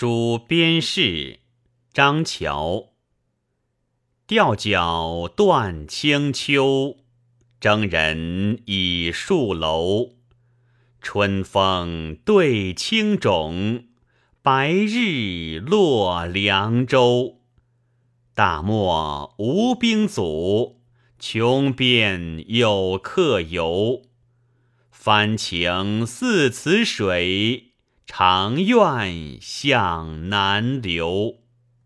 书边事，张乔。吊脚断清秋，征人倚戍楼。春风对青冢，白日落凉州。大漠无兵卒，穷边有客游。翻情似此水，长愿向南流。